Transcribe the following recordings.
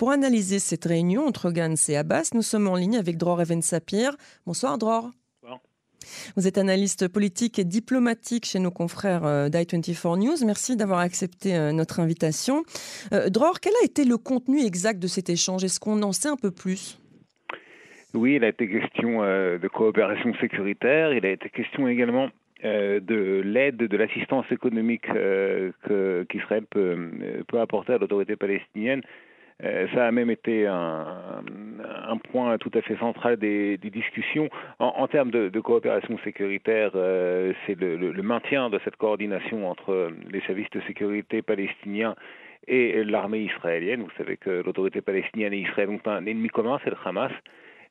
Pour analyser cette réunion entre Gantz et Abbas, nous sommes en ligne avec Dror Even Sapir. Bonsoir Dror. Vous êtes analyste politique et diplomatique chez nos confrères euh, d'i24 News. Merci d'avoir accepté euh, notre invitation. Euh, Dror, quel a été le contenu exact de cet échange? Est-ce qu'on en sait un peu plus? Oui, il a été question de coopération sécuritaire. Il a été question également de l'aide, de l'assistance économique qu'Israël peut, peut apporter à l'autorité palestinienne ça a même été un, point tout à fait central des, discussions. En, termes de, coopération sécuritaire, euh, c'est le, maintien de cette coordination entre les services de sécurité palestiniens et l'armée israélienne. Vous savez que l'autorité palestinienne et Israël ont un ennemi commun, c'est le Hamas.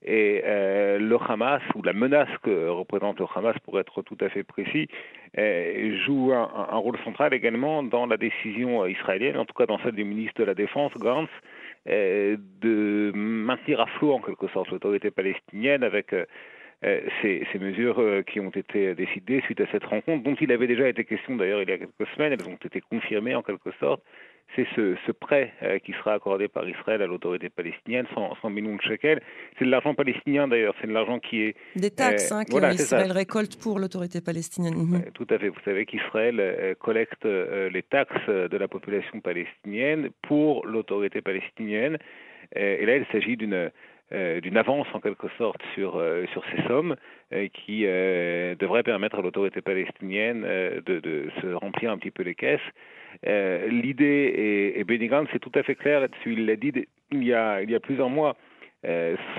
Et euh, le Hamas, ou la menace que représente le Hamas, pour être tout à fait précis, joue un, un, rôle central également dans la décision israélienne, en tout cas dans celle du ministre de la Défense, Gantz, euh, de maintenir à flot en quelque sorte. L'autorité palestinienne avec euh, euh, ces, mesures qui ont été décidées suite à cette rencontre, dont il avait déjà été question d'ailleurs il y a quelques semaines, elles ont été confirmées en quelque sorte, c'est ce, ce, prêt qui sera accordé par Israël à l'autorité palestinienne, 100, 100 millions de shekels. C'est de l'argent palestinien d'ailleurs, c'est de l'argent qui est... Des taxes hein, qu'Israël récolte pour l'autorité palestinienne. Mhm. tout à fait, vous savez qu'Israël collecte les taxes de la population palestinienne pour l'autorité palestinienne. et là, il s'agit d'une euh, d'une avance en quelque sorte sur, euh, sur ces sommes euh, qui devrait permettre à l'autorité palestinienne de, de, se remplir un petit peu les caisses. L'idée, et, et Benny c'est tout à fait clair là-dessus, il l'a dit il y, a, plusieurs mois,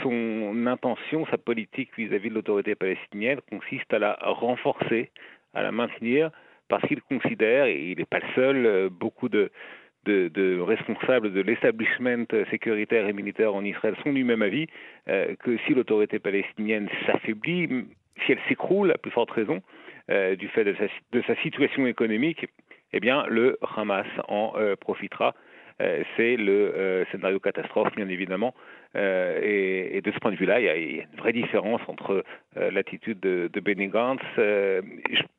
son intention, sa politique vis-à-vis -vis de l'autorité palestinienne consiste à la renforcer, à la maintenir, parce qu'il considère, et il n'est pas le seul, beaucoup de, responsables de l'establishment sécuritaire et militaire en Israël sont du même avis euh, que si l'autorité palestinienne s'affaiblit, si elle s'écroule, à plus forte raison, euh, du fait de sa, situation économique, eh bien le Hamas en euh, profitera. C'est le scénario catastrophe, bien évidemment, euh, et, de ce point de vue-là, il, y a une vraie différence entre euh, l'attitude de, de Benny. Euh,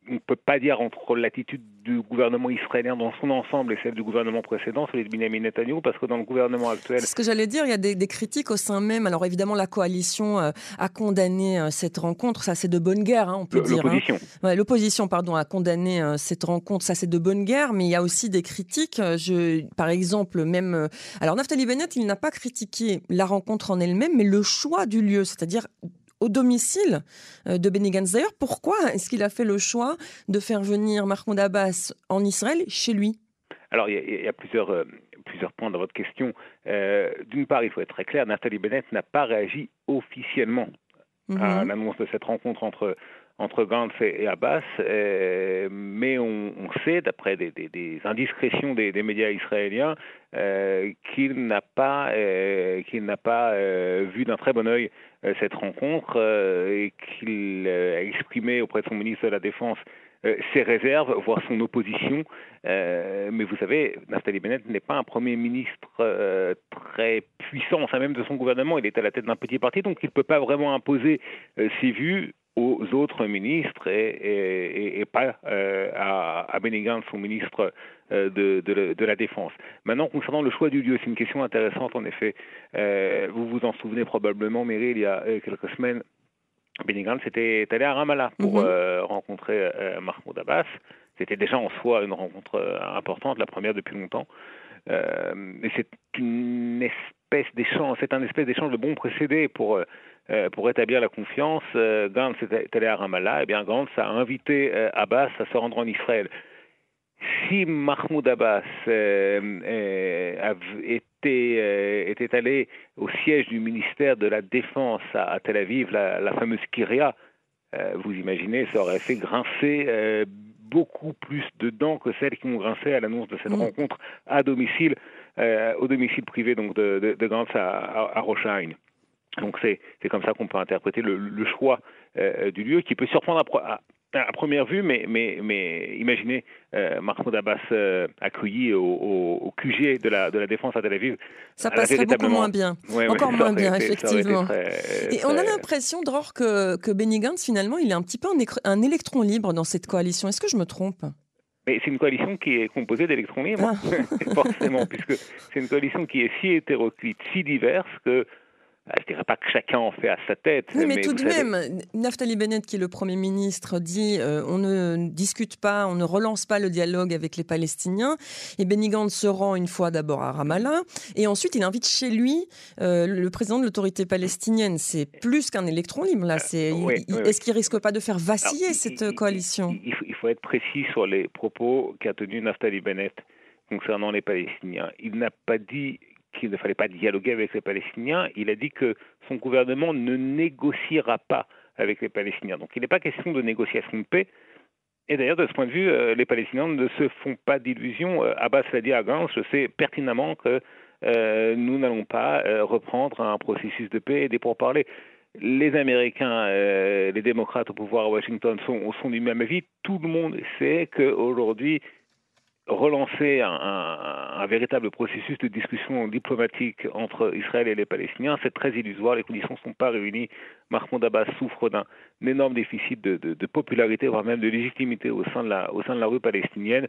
on ne peut pas dire entre l'attitude du gouvernement israélien dans son ensemble et celle du gouvernement précédent, celui de Benjamin Netanyahu, parce que dans le gouvernement actuel... Ce que j'allais dire, il y a des, critiques au sein même. Alors évidemment, la coalition a condamné cette rencontre, ça c'est de bonne guerre, hein, on peut dire. Hein. L'opposition. L'opposition, pardon, a condamné cette rencontre, ça c'est de bonne guerre, mais il y a aussi des critiques. Je, par exemple, même... Alors Naftali Bennett, il n'a pas critiqué la rencontre en elle-même, mais le choix du lieu, c'est-à-dire au domicile euh, de Benny Gantz. D'ailleurs, pourquoi est-ce qu'il a fait le choix de faire venir Mahmoud Abbas en Israël chez lui? Alors, il y, a, plusieurs, euh, plusieurs points dans votre question. Euh, d'une part, il faut être très clair, Nathalie Bennett n'a pas réagi officiellement à mhm. l'annonce de cette rencontre entre entre Gantz et, Abbas, euh, mais on, sait, d'après des, indiscrétions des, médias israéliens, euh, qu'il n'a pas, euh, qu'il n'a pas vu d'un très bon œil cette rencontre et qu'il a exprimé auprès de son ministre de la Défense ses réserves, voire son opposition. mais vous savez, Naftali Bennett n'est pas un Premier ministre très puissant, enfin même de son gouvernement. Il est à la tête d'un petit parti, donc il ne peut pas vraiment imposer ses vues aux autres ministres et, et, pas euh, à, à Benny son ministre euh, de, de, la Défense. Maintenant, concernant le choix du lieu, c'est une question intéressante en effet. Euh, vous vous en souvenez probablement, Mary, il y a quelques semaines, Benny Gantz était allé à Ramallah pour mhm. rencontrer Mahmoud Abbas. C'était déjà en soi une rencontre importante, la première depuis longtemps. Mais c'est une espèce d'échange, c'est un espèce d'échange de bons procédés pour euh, pour établir la confiance, euh, Gantz est allé à Ramallah, et eh bien Gantz a invité euh, Abbas à se rendre en Israël. Si Mahmoud Abbas était, allé au siège du ministère de la Défense à, Tel Aviv, la, fameuse Kyria, vous imaginez, ça aurait fait grincer beaucoup plus de dents que celles qui ont grincé à l'annonce de cette mm. rencontre à domicile, au domicile privé donc de, de, Gantz à, à, donc c'est comme ça qu'on peut interpréter le, le choix euh, du lieu qui peut surprendre à, à, première vue, mais, mais, mais imaginez euh, Mahmoud Abbas euh, accueilli au, au, QG de la, de la défense à Tel Aviv. Ça passerait beaucoup moins bien. Encore moins bien, effectivement. Et on a l'impression, Dror, que, que Benny Gantz, finalement, il est un petit peu un, un électron libre dans cette coalition. Est-ce que je me trompe? Mais c'est une coalition qui est composée d'électrons libres, ah. forcément, puisque c'est une coalition qui est si hétéroclite, si diverse que je ne dirais pas que chacun en fait à sa tête. Oui, mais, tout de même, Naftali Bennett, qui est le Premier ministre, dit euh, on ne discute pas, on ne relance pas le dialogue avec les Palestiniens. Et Benny Gantz se rend une fois d'abord à Ramallah, et ensuite il invite chez lui euh, le président de l'autorité palestinienne. C'est plus qu'un électron libre, là. Euh, est-ce qu'il risque pas de faire vaciller cette coalition? il, il, faut être précis sur les propos qu'a tenus Naftali Bennett concernant les Palestiniens. Il n'a pas dit qu'il ne fallait pas dialoguer avec les Palestiniens, il a dit que son gouvernement ne négociera pas avec les Palestiniens. Donc il n'est pas question de négociation de paix. Et d'ailleurs, de ce point de vue, euh, les Palestiniens ne se font pas d'illusions. Euh, Abbas l'a dit à Gans, je sais pertinemment que euh, nous n'allons pas reprendre un processus de paix et des pourparlers. Les Américains, les démocrates au pouvoir à Washington sont, sont du même avis. Tout le monde sait qu'aujourd'hui, relancer un, véritable processus de discussion diplomatique entre Israël et les Palestiniens, c'est très illusoire, les conditions ne sont pas réunies. Mahmoud Abbas souffre d'un énorme déficit de, popularité, voire même de légitimité au sein de, la, rue palestinienne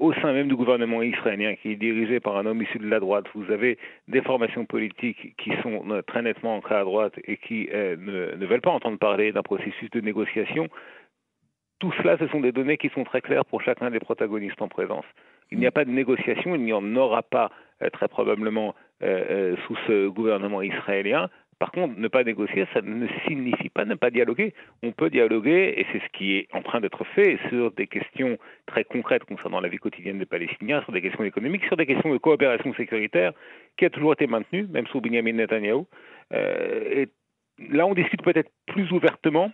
au sein même du gouvernement israélien qui est dirigé par un homme issu de la droite, vous avez des formations politiques qui sont euh, très nettement ancrées à droite et qui euh, ne, veulent pas entendre parler d'un processus de négociation. Tout cela, ce sont des données qui sont très claires pour chacun des protagonistes en présence. Il n'y a pas de négociation, il n'y en aura pas euh, très probablement euh, euh, sous ce gouvernement israélien. Par contre, ne pas négocier, ça ne signifie pas ne pas dialoguer. On peut dialoguer, et c'est ce qui est en train d'être fait, sur des questions très concrètes concernant la vie quotidienne des Palestiniens, sur des questions économiques, sur des questions de coopération sécuritaire, qui a toujours été maintenue, même sous Benjamin Netanyahu. et là, on discute peut-être plus ouvertement,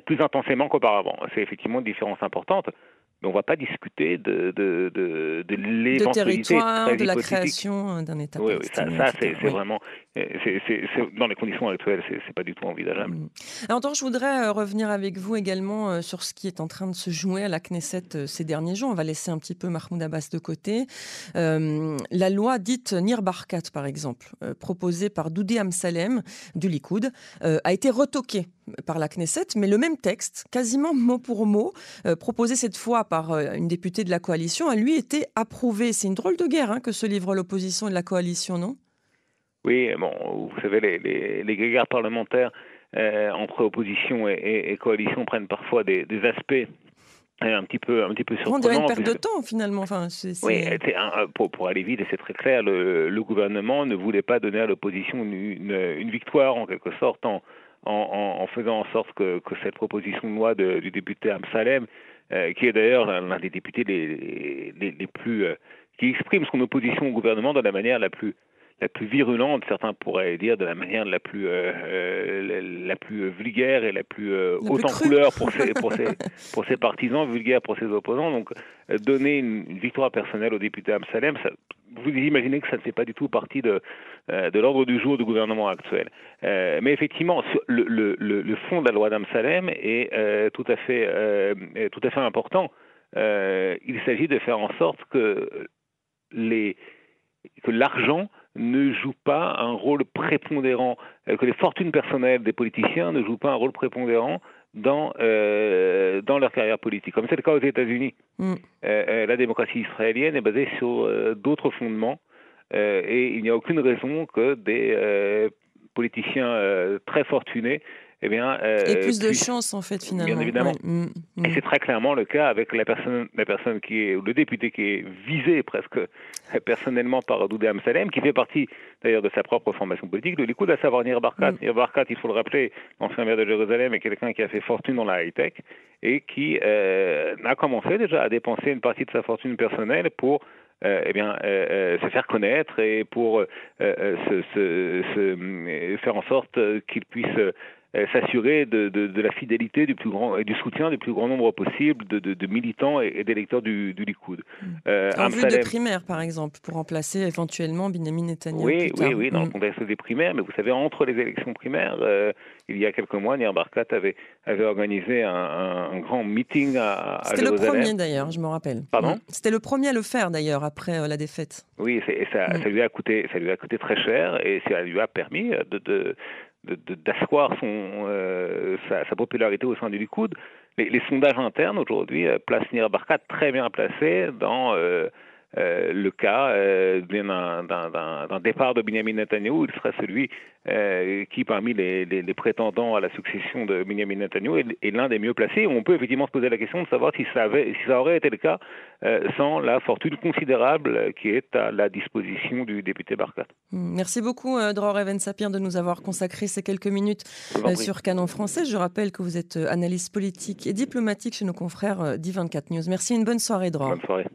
plus intensément qu'auparavant. C'est effectivement une différence importante mais on ne va pas discuter de, de, de, de l'éventualité de la création d'un État Oui, oui ça, ça c'est vraiment, dans les conditions actuelles, c'est pas du tout envisageable. Mm. Alors, je voudrais euh, revenir avec vous également euh, sur ce qui est en train de se jouer à la Knesset euh, ces derniers jours. On va laisser un petit peu Mahmoud Abbas de côté. la loi dite Nir Barkat, par exemple, proposée par Doudé Amsalem du Likoud, a été retoquée par la Knesset, mais le même texte, quasiment mot pour mot, proposé cette fois par euh, une députée de la coalition a lui été approuvé. C'est une drôle de guerre hein, que se livre l'opposition et la coalition, non? Oui, bon, vous savez, les, les, guerres parlementaires euh, entre opposition et, coalition prennent parfois des, aspects euh, un petit peu un petit peu surprenants. On dirait une perte de temps finalement. Enfin, Oui, pour, pour, aller vite, et c'est très clair, le, gouvernement ne voulait pas donner à l'opposition une, une, victoire en quelque sorte en, en, faisant en sorte que, que, cette proposition de loi du député Amsalem euh, qui est d'ailleurs l'un des députés les, les, plus euh, qui exprime son opposition au gouvernement de la manière la plus la plus virulente, certains pourraient dire de la manière la plus euh, la, plus vulgaire et la plus haute en couleur pour ses pour ses pour ses partisans, vulgaire pour ses opposants. Donc donner une, victoire personnelle au député Amsalem, ça, vous imaginez que ça ne fait pas du tout partie de, euh, l'ordre du jour du gouvernement actuel. Euh, mais effectivement, le, fond de la loi d'Amsalem est euh, tout, à fait, tout à fait important. il s'agit de faire en sorte que l'argent ne joue pas un rôle prépondérant, que les fortunes personnelles des politiciens ne jouent pas un rôle prépondérant dans, euh, dans leur carrière politique. Comme c'est le cas aux États-Unis, mm. euh, euh, la démocratie israélienne est basée sur d'autres fondements et il n'y a aucune raison que des politiciens très fortunés eh bien, euh, et plus de chance en fait finalement. Bien évidemment. Mm, mm. Et c'est très clairement le cas avec la personne, la personne qui est, le député qui est visé presque personnellement par Doudé Amsalem, qui fait partie d'ailleurs de sa propre formation politique, de Likoud, à savoir Nir Barkat. Mm. Nir Barkat, il faut le rappeler, l'ancien maire de Jérusalem est quelqu'un qui a fait fortune dans la high-tech et qui euh, a commencé déjà à dépenser une partie de sa fortune personnelle pour euh, eh bien, euh, se faire connaître et pour se, se, se, faire en sorte qu'il puisse s'assurer de, de, la fidélité du plus grand et du soutien du plus grand nombre possible de, de militants et, d'électeurs du, du, Likoud. Mm. Euh, en vue de primaires, par exemple, pour remplacer éventuellement Benjamin Netanyahu. Oui, oui, oui, dans le mm. contexte des primaires. Mais vous savez, entre les élections primaires, euh, il y a quelques mois, Nir Barkat avait, avait organisé un, un, grand meeting à, à C'était le premier d'ailleurs, je me rappelle. Pardon? Mm. C'était le premier à le faire d'ailleurs après la défaite. Oui, et ça, ça, lui a coûté, ça lui a coûté très cher et ça lui a permis de, de d'asseoir son euh, sa, popularité au sein du Likoud. les, sondages internes aujourd'hui placent Nir Barkat très bien placé dans euh, le cas euh, d'un départ de Benjamin Netanyahu, il serait celui euh, qui, parmi les, prétendants à la succession de Benjamin Netanyahu, est, l'un des mieux placés. On peut effectivement se poser la question de savoir si ça, avait, si ça aurait été le cas sans la fortune considérable qui est à la disposition du député Barkat. Hmm, merci beaucoup, Dror Even Sapir, de nous avoir consacré ces quelques minutes sur Canon français. Je rappelle que vous êtes analyste politique et diplomatique chez nos confrères d'I24 News. Merci, une bonne soirée, Dror. Bonne soirée.